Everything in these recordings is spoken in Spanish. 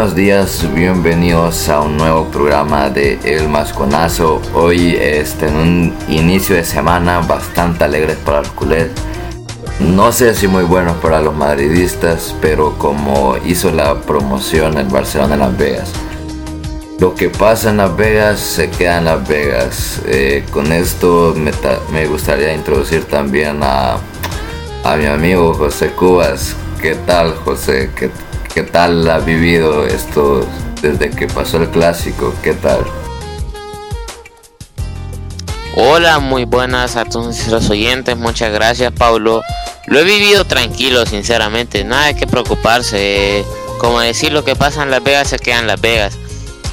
Buenos días, bienvenidos a un nuevo programa de El Masconazo. Hoy este, en un inicio de semana bastante alegre para los culés. No sé si muy bueno para los madridistas, pero como hizo la promoción el Barcelona en Las Vegas. Lo que pasa en Las Vegas se queda en Las Vegas. Eh, con esto me, gustaría introducir también a, a mi amigo José Cubas. ¿Qué tal José? ¿Qué, ¿Qué tal ha vivido esto desde que pasó el clásico? ¿Qué tal? Hola, muy buenas a todos los oyentes. Muchas gracias, Pablo. Lo he vivido tranquilo, sinceramente. Nada hay que preocuparse. Como decir lo que pasa en Las Vegas se queda en Las Vegas.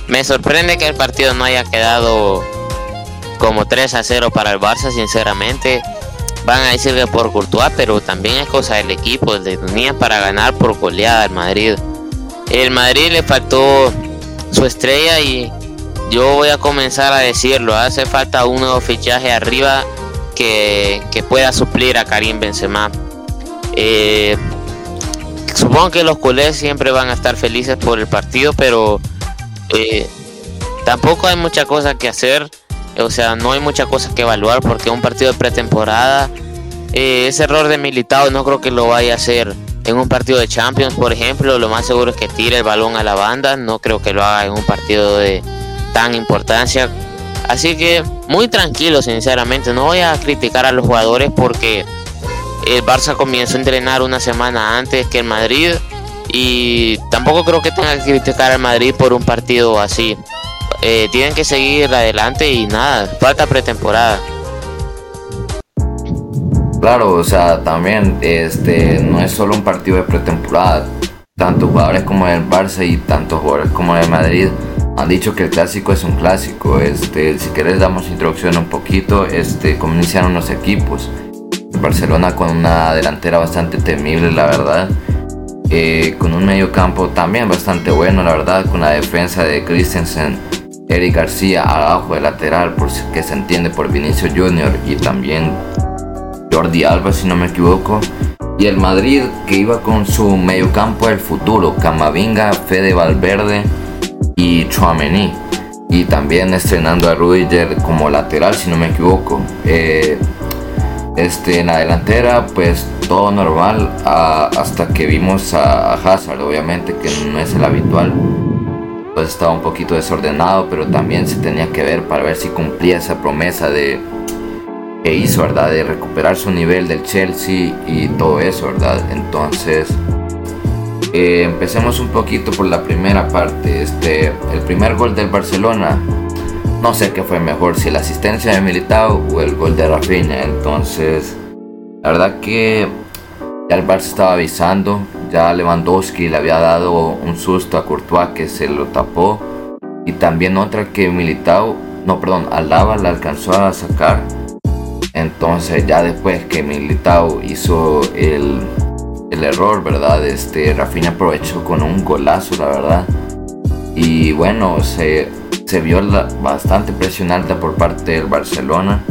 Me sorprende que el partido no haya quedado como 3 a 0 para el Barça, sinceramente van a decir que por Courtois, pero también es cosa del equipo, de tenía para ganar por goleada al Madrid. El Madrid le faltó su estrella y yo voy a comenzar a decirlo, hace falta un nuevo fichaje arriba que, pueda suplir a Karim Benzema. Eh, supongo que los culés siempre van a estar felices por el partido, pero eh, tampoco hay mucha cosa que hacer o sea, no hay mucha cosa que evaluar porque un partido de pretemporada, eh, ese error de Militao no creo que lo vaya a hacer en un partido de Champions, por ejemplo. Lo más seguro es que tire el balón a la banda. No creo que lo haga en un partido de tan importancia. Así que muy tranquilo, sinceramente. No voy a criticar a los jugadores porque el Barça comenzó a entrenar una semana antes que el Madrid. Y tampoco creo que tenga que criticar al Madrid por un partido así. Eh, tienen que seguir adelante y nada, falta pretemporada. Claro, o sea, también este no es solo un partido de pretemporada. Tanto jugadores como el Barça y tantos jugadores como el Madrid han dicho que el clásico es un clásico. Este, si quieres damos introducción un poquito, este, cómo iniciaron los equipos. Barcelona con una delantera bastante temible, la verdad. Eh, con un medio campo también bastante bueno, la verdad, con la defensa de Christensen Eric García abajo de lateral, que se entiende por Vinicio Junior y también Jordi Alba, si no me equivoco. Y el Madrid que iba con su mediocampo del futuro, Camavinga, Fede Valverde y Chouameni. Y también estrenando a Rudiger como lateral, si no me equivoco. Eh, este, en la delantera, pues todo normal hasta que vimos a Hazard, obviamente, que no es el habitual pues estaba un poquito desordenado, pero también se tenía que ver para ver si cumplía esa promesa de que hizo, ¿verdad? De recuperar su nivel del Chelsea y todo eso, ¿verdad? Entonces, eh, empecemos un poquito por la primera parte. Este, el primer gol del Barcelona, no sé qué fue mejor, si la asistencia de Militao o el gol de Rafinha. Entonces, la verdad que ya el Barça estaba avisando, ya Lewandowski le había dado un susto a Courtois que se lo tapó. Y también otra que Militao, no perdón, Alaba la alcanzó a sacar. Entonces ya después que Militao hizo el, el error, ¿verdad? Este, Rafinha aprovechó con un golazo, la verdad. Y bueno, se, se vio bastante presión alta por parte del Barcelona.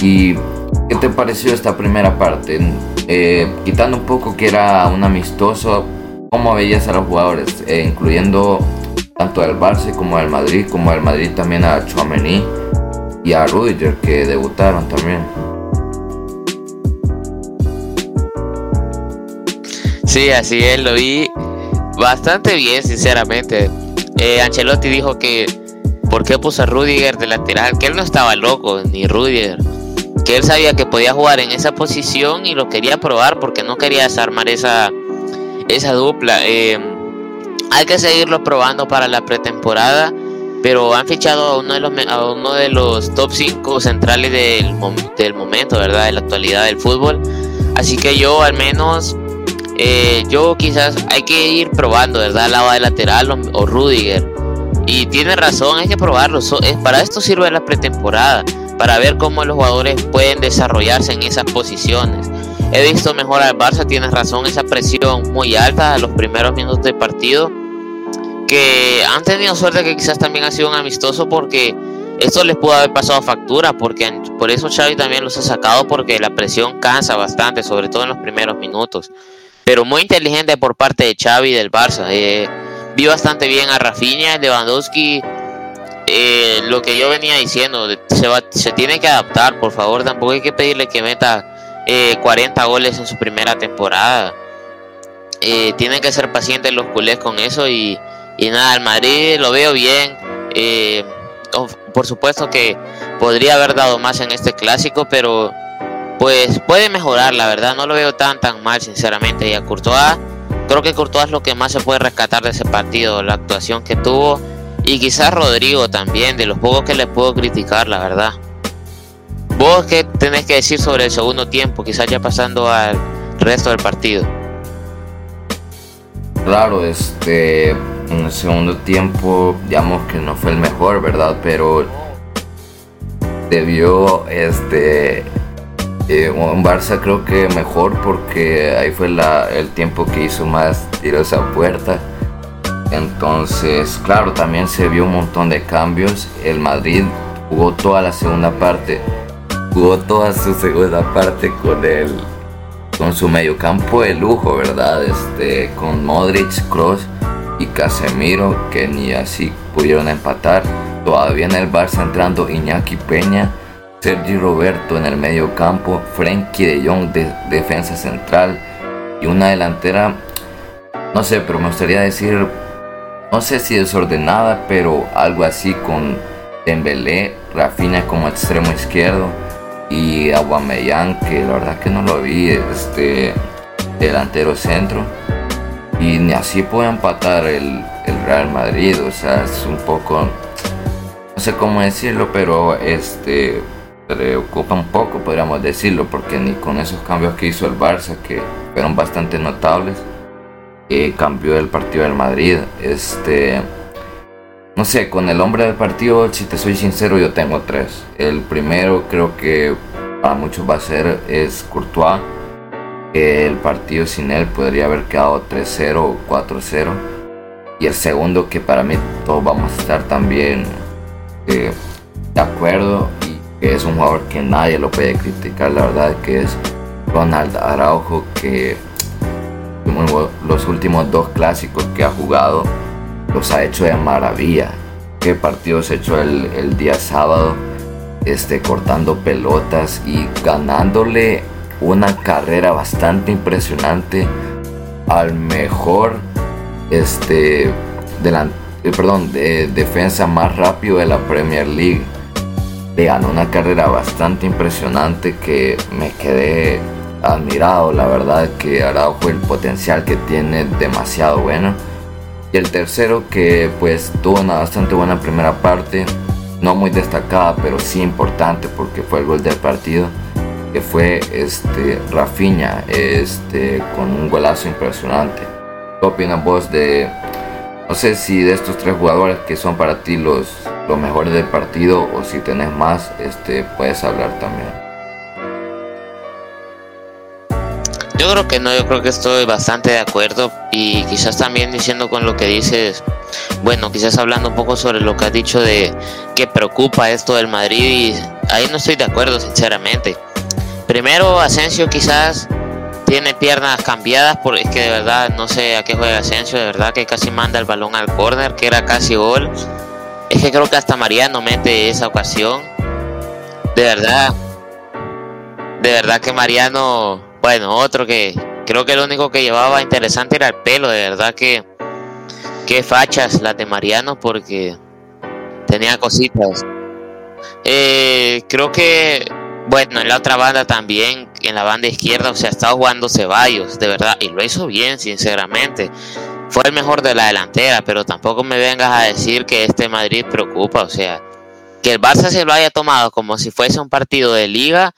¿Y qué te pareció esta primera parte? Eh, quitando un poco que era un amistoso, ¿cómo veías a los jugadores? Eh, incluyendo tanto al Barça como al Madrid, como al Madrid también a Chouameni y a Rudiger que debutaron también. Sí, así es, lo vi bastante bien, sinceramente. Eh, Ancelotti dijo que ¿por qué puso a Rudiger de lateral? Que él no estaba loco, ni Rudiger que él sabía que podía jugar en esa posición y lo quería probar porque no quería desarmar esa, esa dupla. Eh, hay que seguirlo probando para la pretemporada, pero han fichado a uno de los, a uno de los top 5 centrales del, del momento, ¿verdad? De la actualidad del fútbol. Así que yo al menos, eh, yo quizás hay que ir probando, ¿verdad? Lava de lateral o, o Rudiger. Y tiene razón, hay que probarlo. para esto sirve la pretemporada para ver cómo los jugadores pueden desarrollarse en esas posiciones. He visto mejor al Barça, tienes razón, esa presión muy alta a los primeros minutos del partido, que han tenido suerte que quizás también ha sido un amistoso porque esto les pudo haber pasado factura, porque por eso Xavi también los ha sacado porque la presión cansa bastante, sobre todo en los primeros minutos. Pero muy inteligente por parte de Xavi del Barça. Eh, vi bastante bien a Rafinha, Lewandowski. Eh, lo que yo venía diciendo, se, se tiene que adaptar, por favor. Tampoco hay que pedirle que meta 40 goles en su primera temporada. tienen que ser pacientes los culés con eso y, y nada, el Madrid lo veo bien. por supuesto que podría haber dado más en este clásico, pero pues puede mejorar, la verdad, no lo veo tan tan mal, sinceramente. Y a Courtois, creo que Courtois es lo que más se puede rescatar de ese partido, la actuación que tuvo. Y quizás Rodrigo también, de los pocos que le puedo criticar, la verdad. ¿Vos qué tenés que decir sobre el segundo tiempo? Quizás ya pasando al resto del partido. Claro, este, en el segundo tiempo, digamos que no fue el mejor, ¿verdad? Pero debió este eh, un Barça creo que mejor porque ahí fue la, el tiempo que hizo más tiros a puerta. Entonces, claro, también se vio un montón de cambios. El Madrid jugó toda la segunda parte, jugó toda su segunda parte con el con su mediocampo de lujo, ¿verdad? Este, con Modric, Cross y Casemiro que ni así pudieron empatar. Todavía en el Barça entrando Iñaki Peña, Sergi Roberto en el medio campo, Frenkie de Jong de defensa central y una delantera, no sé, pero me gustaría decir, no sé si desordenada, pero algo así con Dembélé, Rafinha como extremo izquierdo y Aguamellán, que la verdad que no lo vi, este delantero centro. Y ni así puede empatar el, el Real Madrid, o sea, es un poco no sé cómo decirlo, pero este preocupa un poco, podríamos decirlo, porque ni con esos cambios que hizo el Barça, que fueron bastante notables, eh, cambió el partido del Madrid. Este, no sé, con el hombre del partido, si te soy sincero, yo tengo tres. El primero creo que para muchos va a ser es Courtois. El partido sin él podría haber quedado 3-0 o 4-0. Y el segundo que para mí todos vamos a estar también de acuerdo y que es un jugador que nadie lo puede criticar, la verdad que es Ronald Araujo que los últimos dos clásicos que ha jugado los ha hecho de maravilla. Qué partidos hecho el, el día sábado, este, cortando pelotas y ganándole una carrera bastante impresionante al mejor este, eh, perdón, de defensa más rápido de la Premier League. Le ganó una carrera bastante impresionante que me quedé admirado. La verdad que Araujo el potencial que tiene demasiado bueno. Y el tercero que pues tuvo una bastante buena primera parte, no muy destacada, pero sí importante porque fue el gol del partido, que fue este Rafinha, este con un golazo impresionante. ¿Qué opinas vos de no sé si de estos tres jugadores que son para ti los, los mejores del partido o si tenés más, este, puedes hablar también. Creo que no, yo creo que estoy bastante de acuerdo y quizás también diciendo con lo que dices, bueno, quizás hablando un poco sobre lo que has dicho de que preocupa esto del Madrid y ahí no estoy de acuerdo sinceramente. Primero, Asensio quizás tiene piernas cambiadas, porque es que de verdad no sé a qué juega Asensio, de verdad que casi manda el balón al córner, que era casi gol. Es que creo que hasta Mariano mete esa ocasión. De verdad, de verdad que Mariano, bueno, otro que creo que lo único que llevaba interesante era el pelo, de verdad que qué fachas las de Mariano porque tenía cositas. Eh, creo que bueno, en la otra banda también, en la banda izquierda, o sea, estaba jugando Ceballos, de verdad, y lo hizo bien, sinceramente. Fue el mejor de la delantera, pero tampoco me vengas a decir que este Madrid preocupa, o sea, que el Barça se lo haya tomado como si fuese un partido de liga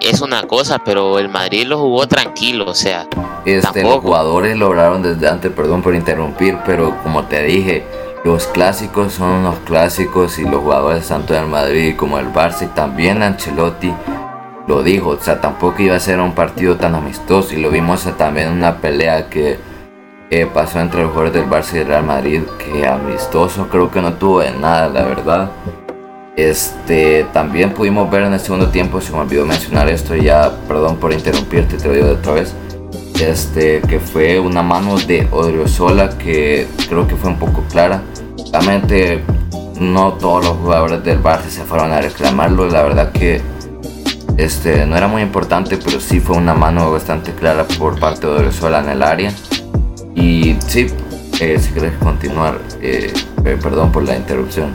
es una cosa, pero el Madrid lo jugó tranquilo, o sea, este, los jugadores lograron desde antes, perdón por interrumpir, pero como te dije, los clásicos son los clásicos y los jugadores tanto del Madrid como del Barça y también Ancelotti lo dijo, o sea, tampoco iba a ser un partido tan amistoso y lo vimos también en una pelea que pasó entre los jugadores del Barça y del Real Madrid, que amistoso creo que no tuvo de nada, la verdad. Este, también pudimos ver en el segundo tiempo, se me olvidó mencionar esto, ya, perdón por interrumpirte, te lo digo de otra vez este, que fue una mano de Odriozola que creo que fue un poco clara. Realmente no todos los jugadores del Barça se fueron a reclamarlo, la verdad que este, no era muy importante, pero sí fue una mano bastante clara por parte de Odriozola en el área. Y sí, eh, si quieres continuar, eh, eh, perdón por la interrupción.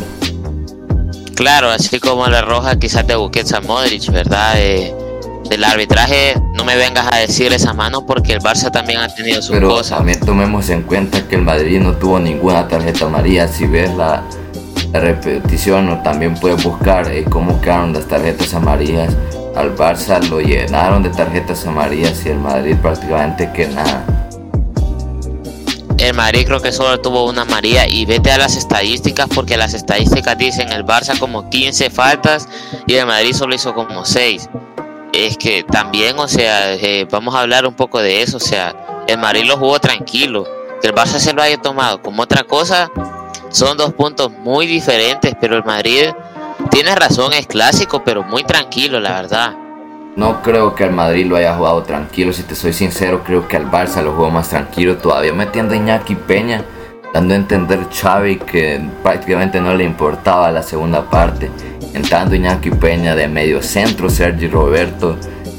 Claro, así como la roja quizás de Busquets a Modric, ¿verdad? del arbitraje, no me vengas a decir esa mano porque el Barça también ha tenido sus Pero cosas. También tomemos en cuenta que el Madrid no tuvo ninguna tarjeta amarilla. Si ves la, repetición, o también puedes buscar cómo quedaron las tarjetas amarillas. Al Barça lo llenaron de tarjetas amarillas y el Madrid prácticamente que nada. El Madrid creo que solo tuvo una amarilla y vete a las estadísticas porque las estadísticas dicen el Barça como 15 faltas y el Madrid solo hizo como 6. Es que también, o sea, eh, vamos a hablar un poco de eso, o sea, el Madrid lo jugó tranquilo. Que el Barça se lo haya tomado como otra cosa, son dos puntos muy diferentes, pero el Madrid tiene razón, es clásico, pero muy tranquilo, la verdad. No creo que el Madrid lo haya jugado tranquilo, si te soy sincero, creo que al Barça lo jugó más tranquilo, todavía metiendo a Iñaki Peña, dando a entender Xavi que prácticamente no le importaba la segunda parte, entrando Iñaki Peña de medio centro, Sergi Roberto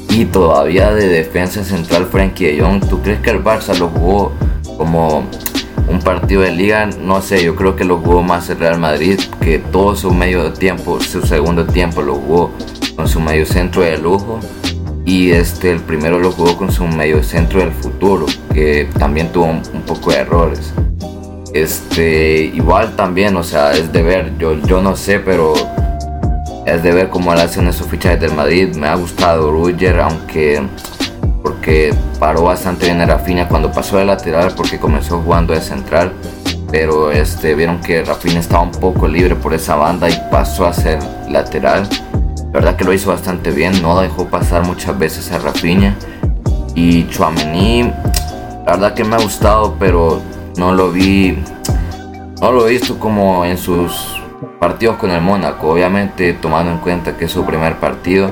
y todavía de defensa central Frankie de Jong. ¿Tú crees que el Barça lo jugó como un partido de liga? No sé, yo creo que lo jugó más el Real Madrid, que todo su medio tiempo, su segundo tiempo lo jugó con su medio centro de lujo. Y este el primero lo jugó con su medio centro del futuro que también tuvo un, poco de errores. Este igual también o sea es de ver yo yo no sé pero es de ver cómo le hacen esos fichajes del Madrid. Me ha gustado Ruger aunque porque paró bastante bien a Rafinha cuando pasó de lateral porque comenzó jugando de central. Pero este vieron que Rafinha estaba un poco libre por esa banda y pasó a ser lateral la verdad que lo hizo bastante bien, no dejó pasar muchas veces a Rafinha. Y Chouameni, la verdad que me ha gustado, pero no lo vi, no lo he visto como en sus partidos con el Mónaco, obviamente tomando en cuenta que es su primer partido,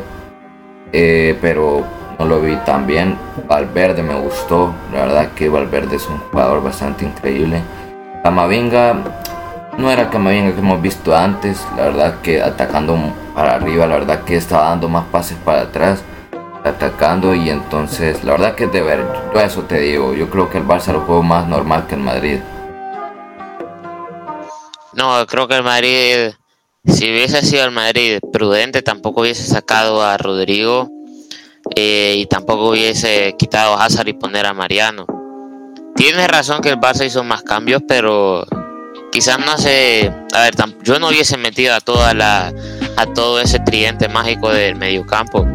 eh, pero no lo vi tan bien. Valverde me gustó, la verdad que Valverde es un jugador bastante increíble. Camavinga no era Camavinga que hemos visto antes, la verdad que atacando para arriba, la verdad que estaba dando más pases para atrás, atacando y entonces, la verdad que de ver, yo eso te digo, yo creo que el Barça lo jugó más normal que el Madrid. No, creo que el Madrid, si hubiese sido el Madrid prudente, tampoco hubiese sacado a Rodrigo eh, y tampoco hubiese quitado a Hazard y poner a Mariano. Tienes razón que el Barça hizo más cambios, pero quizás no se, a ver, yo no hubiese metido a toda la, a todo ese tridente mágico del mediocampo.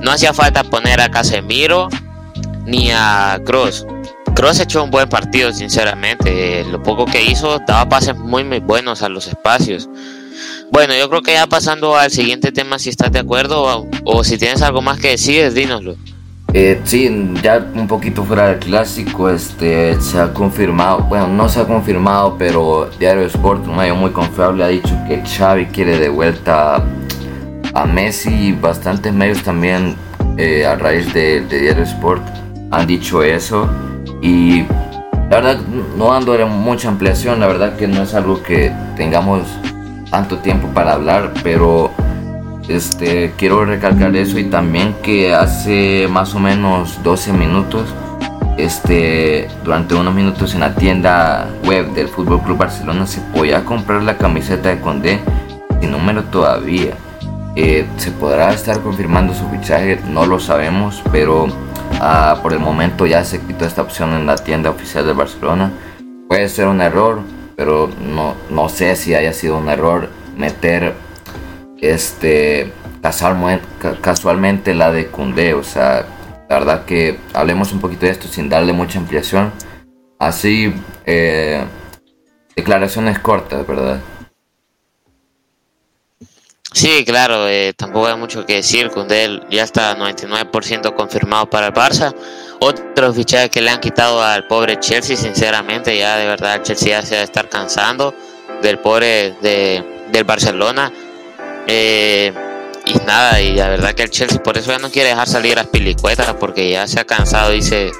No hacía falta poner a Casemiro ni a Cross. Cross echó un buen partido, sinceramente. Lo poco que hizo daba pases muy, muy buenos a los espacios. Bueno, yo creo que ya pasando al siguiente tema, si estás de acuerdo o, o si tienes algo más que decir, dínoslo. Eh, sí, ya un poquito fuera del clásico, este, se ha confirmado, bueno, no se ha confirmado, pero Diario Sport, un medio muy confiable, ha dicho que Xavi quiere de vuelta a Messi y bastantes medios también eh, a raíz de, Diario Sport han dicho eso. Y la verdad no dando mucha ampliación, la verdad que no es algo que tengamos tanto tiempo para hablar, pero este, quiero recalcar eso y también que hace más o menos 12 minutos, este, durante unos minutos en la tienda web del Fútbol Club Barcelona se podía comprar la camiseta de Condé sin número todavía. Eh, se podrá estar confirmando su fichaje, no lo sabemos, pero ah, por el momento ya se quitó esta opción en la tienda oficial de Barcelona. Puede ser un error, pero no, no sé si haya sido un error meter este, casualmente la de Cundé, o sea, la verdad que hablemos un poquito de esto sin darle mucha ampliación. Así, eh, declaraciones cortas, ¿verdad? Sí, claro, eh, tampoco hay mucho que decir. Cundé ya está 99% confirmado para el Barça. Otros fichajes que le han quitado al pobre Chelsea, sinceramente, ya de verdad el Chelsea ya se va a estar cansando del pobre de, del Barcelona. Eh, y nada, y la verdad que el Chelsea por eso ya no quiere dejar salir a Pilicueta porque ya se ha cansado, dice,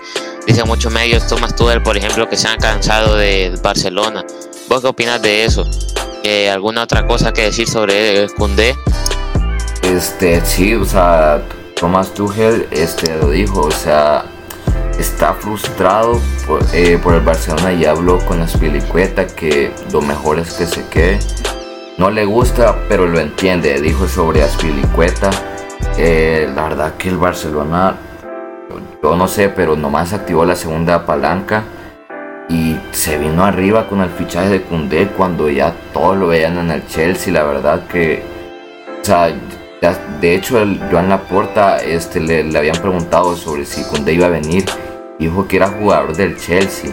Dicen muchos medios, Thomas Tuchel, por ejemplo, que se han cansado de Barcelona. ¿Vos qué opinas de eso? Eh, ¿Alguna otra cosa que decir sobre Koundé? Este, sí, o sea, Thomas Tuchel este, lo dijo, o sea, está frustrado por, eh, el Barcelona y habló con Spilicueta que lo mejor es que se quede. No le gusta, pero lo entiende, dijo sobre Aspilicueta. Eh, la verdad que el Barcelona, yo no sé, pero nomás activó la segunda palanca y se vino arriba con el fichaje de Cundé cuando ya todos lo veían en el Chelsea. La verdad que, o sea, de hecho, el Joan Laporta este, le, habían preguntado sobre si Cundé iba a venir dijo que era jugador del Chelsea.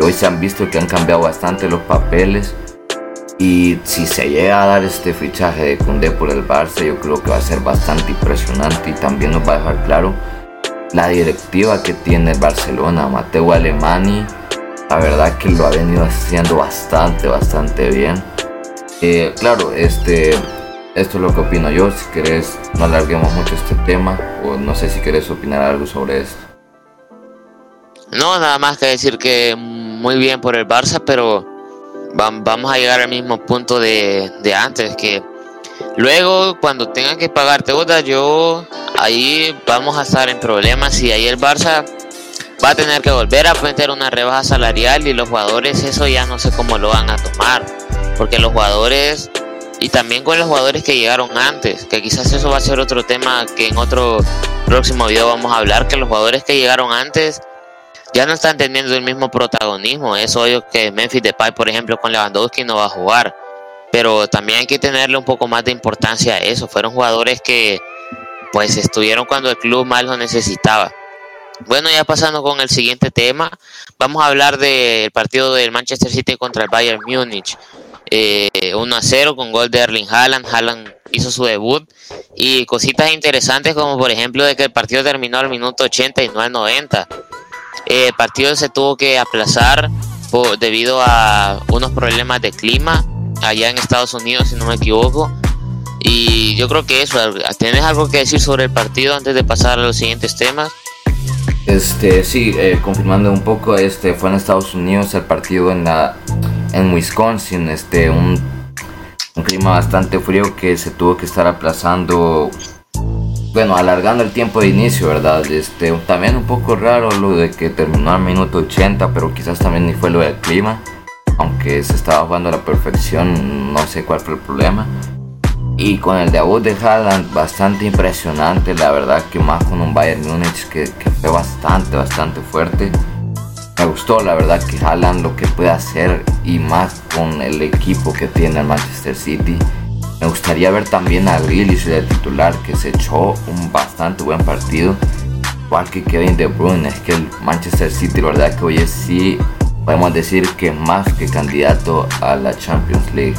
hoy se han visto que han cambiado bastante los papeles. Y si se llega a dar este fichaje de Cundé por el Barça, yo creo que va a ser bastante impresionante y también nos va a dejar claro la directiva que tiene el Barcelona. Mateo Alemani, la verdad que lo ha venido haciendo bastante, bastante bien. Eh, claro, este, esto es lo que opino yo. Si querés, no alarguemos mucho este tema, o no sé si querés opinar algo sobre esto. No, nada más que decir que muy bien por el Barça, pero vamos a llegar al mismo punto de, antes, que luego cuando tengan que pagar deuda, yo ahí vamos a estar en problemas y ahí el Barça va a tener que volver a meter una rebaja salarial y los jugadores eso ya no sé cómo lo van a tomar, porque los jugadores y también con los jugadores que llegaron antes, que quizás eso va a ser otro tema que en otro próximo video vamos a hablar, que los jugadores que llegaron antes ya no están teniendo el mismo protagonismo. Es obvio que Memphis Depay, por ejemplo, con Lewandowski no va a jugar. Pero también hay que tenerle un poco más de importancia a eso. Fueron jugadores que pues estuvieron cuando el club más lo necesitaba. Bueno, ya pasando con el siguiente tema, vamos a hablar del partido del Manchester City contra el Bayern Múnich. 1 eh, a 0 con gol de Erling Haaland. Haaland hizo su debut y cositas interesantes como por ejemplo de que el partido terminó al minuto 80 y no al 90. Eh, el partido se tuvo que aplazar debido a unos problemas de clima allá en Estados Unidos, si no me equivoco. Y yo creo que eso, ¿tienes algo que decir sobre el partido antes de pasar a los siguientes temas? Este, sí, eh, confirmando un poco, este fue en Estados Unidos el partido en la en Wisconsin, este un, un clima bastante frío que se tuvo que estar aplazando bueno, alargando el tiempo de inicio, ¿verdad? Este, también un poco raro lo de que terminó al minuto 80, pero quizás también ni fue lo del clima, aunque se estaba jugando a la perfección, no sé cuál fue el problema. Y con el debut de Haaland, bastante impresionante, la verdad que más con un Bayern Múnich que, que fue bastante, bastante fuerte. Me gustó la verdad que Haaland lo que puede hacer y más con el equipo que tiene el Manchester City me gustaría ver también a Grealish de titular que se echó un bastante buen partido. Igual que Kevin De Bruyne, es que el Manchester City, la verdad que hoy es sí, podemos decir que más que candidato a la Champions League.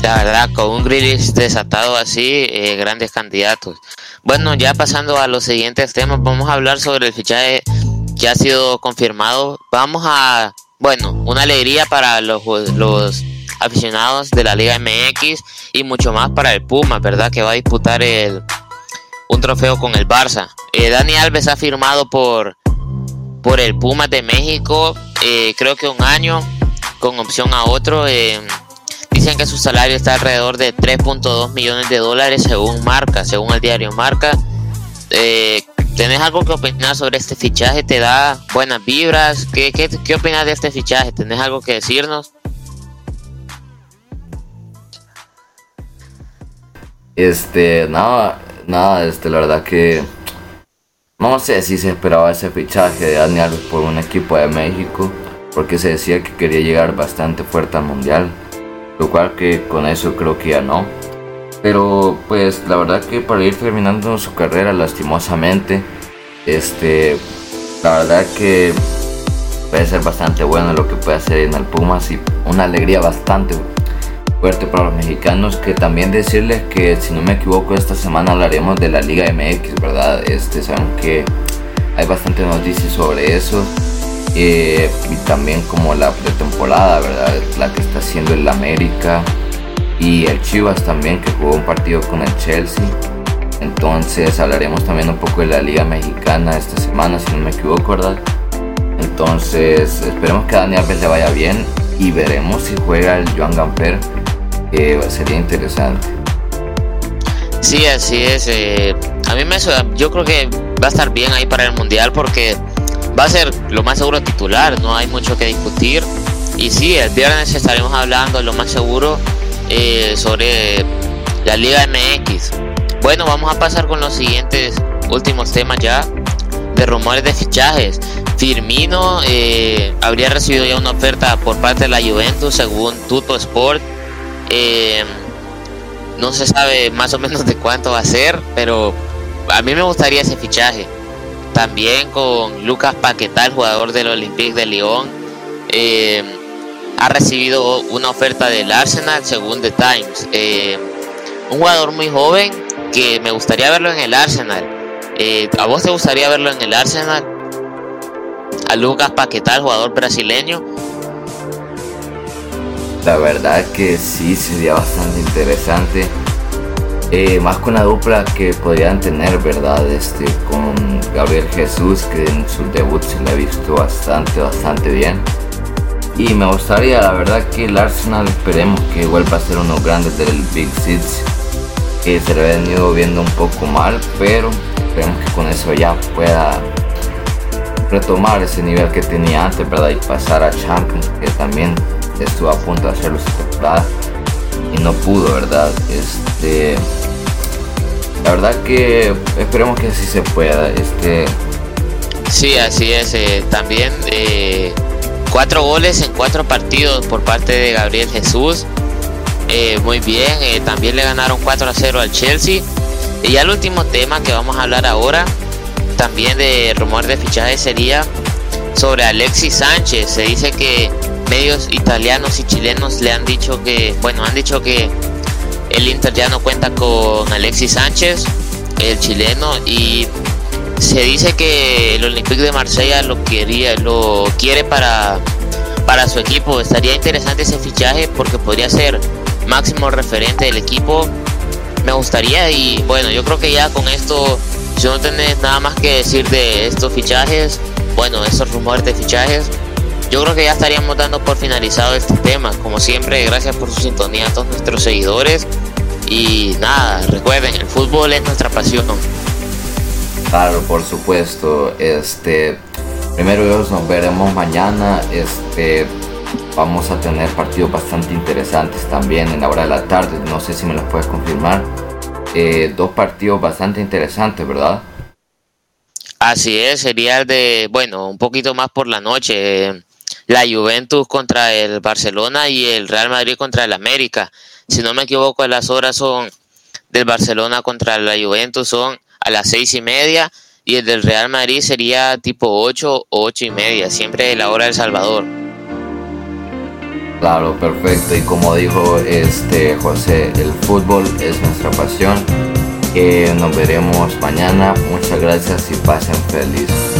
La verdad, con un Grealish desatado así, eh, grandes candidatos. Bueno, ya pasando a los siguientes temas, vamos a hablar sobre el fichaje que ha sido confirmado. Vamos a, bueno, una alegría para los, los aficionados de la Liga MX y mucho más para el Puma, ¿verdad? Que va a disputar el, un trofeo con el Barça. Eh, Dani Alves ha firmado por, por el Puma de México, eh, creo que un año con opción a otro. Eh, dicen que su salario está alrededor de 3.2 millones de dólares según Marca, según el diario Marca. ¿Tenés algo que opinar sobre este fichaje? ¿Te da buenas vibras? ¿Qué, qué, qué opinas de este fichaje? ¿Tenés algo que decirnos? Este, nada, nada, este, la verdad que no sé si se esperaba ese fichaje de Dani Alves por un equipo de México, porque se decía que quería llegar bastante fuerte al mundial, lo cual que con eso creo que ya no. Pero pues la verdad que para ir terminando su carrera lastimosamente, este, la verdad que puede ser bastante bueno lo que puede hacer en el Pumas y una alegría bastante fuerte para los mexicanos. Que también decirles que, si no me equivoco, esta semana hablaremos de la Liga MX, ¿verdad? Este, saben que hay bastante noticias sobre eso. Eh, y también como la pretemporada, ¿verdad? La que está haciendo el América y el Chivas también, que jugó un partido con el Chelsea. Entonces hablaremos también un poco de la Liga Mexicana esta semana, si no me equivoco, ¿verdad? Entonces esperemos que a Daniel Alves le vaya bien y veremos si juega el Joan Gamper, sería interesante. Sí, así es. Eh, a mí me yo creo que va a estar bien ahí para el mundial porque va a ser lo más seguro titular, no hay mucho que discutir. Y sí, el viernes estaremos hablando lo más seguro eh, sobre la Liga MX. Bueno, vamos a pasar con los siguientes últimos temas ya de rumores de fichajes. Firmino eh, habría recibido ya una oferta por parte de la Juventus según Tuto Sport. Eh, no se sabe más o menos de cuánto va a ser, pero a mí me gustaría ese fichaje. También con Lucas Paquetá, jugador del Olympique de Lyon. Eh, ha recibido una oferta del Arsenal según The Times. un jugador muy joven que me gustaría verlo en el Arsenal. Eh, ¿A vos te gustaría verlo en el Arsenal? A Lucas Paquetá, jugador brasileño. La verdad que sí, sería bastante interesante. Eh, más con la dupla que podrían tener, ¿verdad? Este, con Gabriel Jesús, que en su debut se le ha visto bastante, bastante bien. Y me gustaría, la verdad, que el Arsenal esperemos que vuelva a ser uno grandes del Big Six que se le ha venido viendo un poco mal, pero esperemos que con eso ya pueda retomar ese nivel que tenía antes, ¿verdad? Y pasar a Champions, que también estuvo a punto de hacerlo temporada y no pudo, ¿verdad? Este, la verdad que esperemos que así se pueda. Este, sí, así es. Eh, también eh, cuatro goles en cuatro partidos por parte de Gabriel Jesús. Eh, muy bien, eh, también le ganaron 4 a 0 al Chelsea. Y ya el último tema que vamos a hablar ahora, también de rumor de fichaje, sería sobre Alexis Sánchez. Se dice que medios italianos y chilenos le han dicho que, bueno, han dicho que el Inter ya no cuenta con Alexis Sánchez, el chileno, y se dice que el Olympique de Marsella lo quería, lo quiere para, para su equipo. Estaría interesante ese fichaje porque podría ser máximo referente del equipo. Me gustaría y bueno, yo creo que ya con esto, si no tenés nada más que decir de estos fichajes, bueno, esos rumores de fichajes, yo creo que ya estaríamos dando por finalizado este tema. Como siempre, gracias por su sintonía a todos nuestros seguidores. Y nada, recuerden, el fútbol es nuestra pasión. Claro, por supuesto. Este, primero nos veremos mañana. Este, vamos a tener partidos bastante interesantes también en la hora de la tarde. No sé si me los puedes confirmar. Eh, dos partidos bastante interesantes, ¿verdad? Así es, sería el de, bueno, un poquito más por la noche. La Juventus contra el Barcelona y el Real Madrid contra el América. Si no me equivoco, las horas son del Barcelona contra la Juventus son a las seis y media y el del Real Madrid sería tipo 8 o ocho y media, siempre la hora del Salvador. Claro, perfecto. Y como dijo este José, el fútbol es nuestra pasión. nos veremos mañana. Muchas gracias y pasen feliz.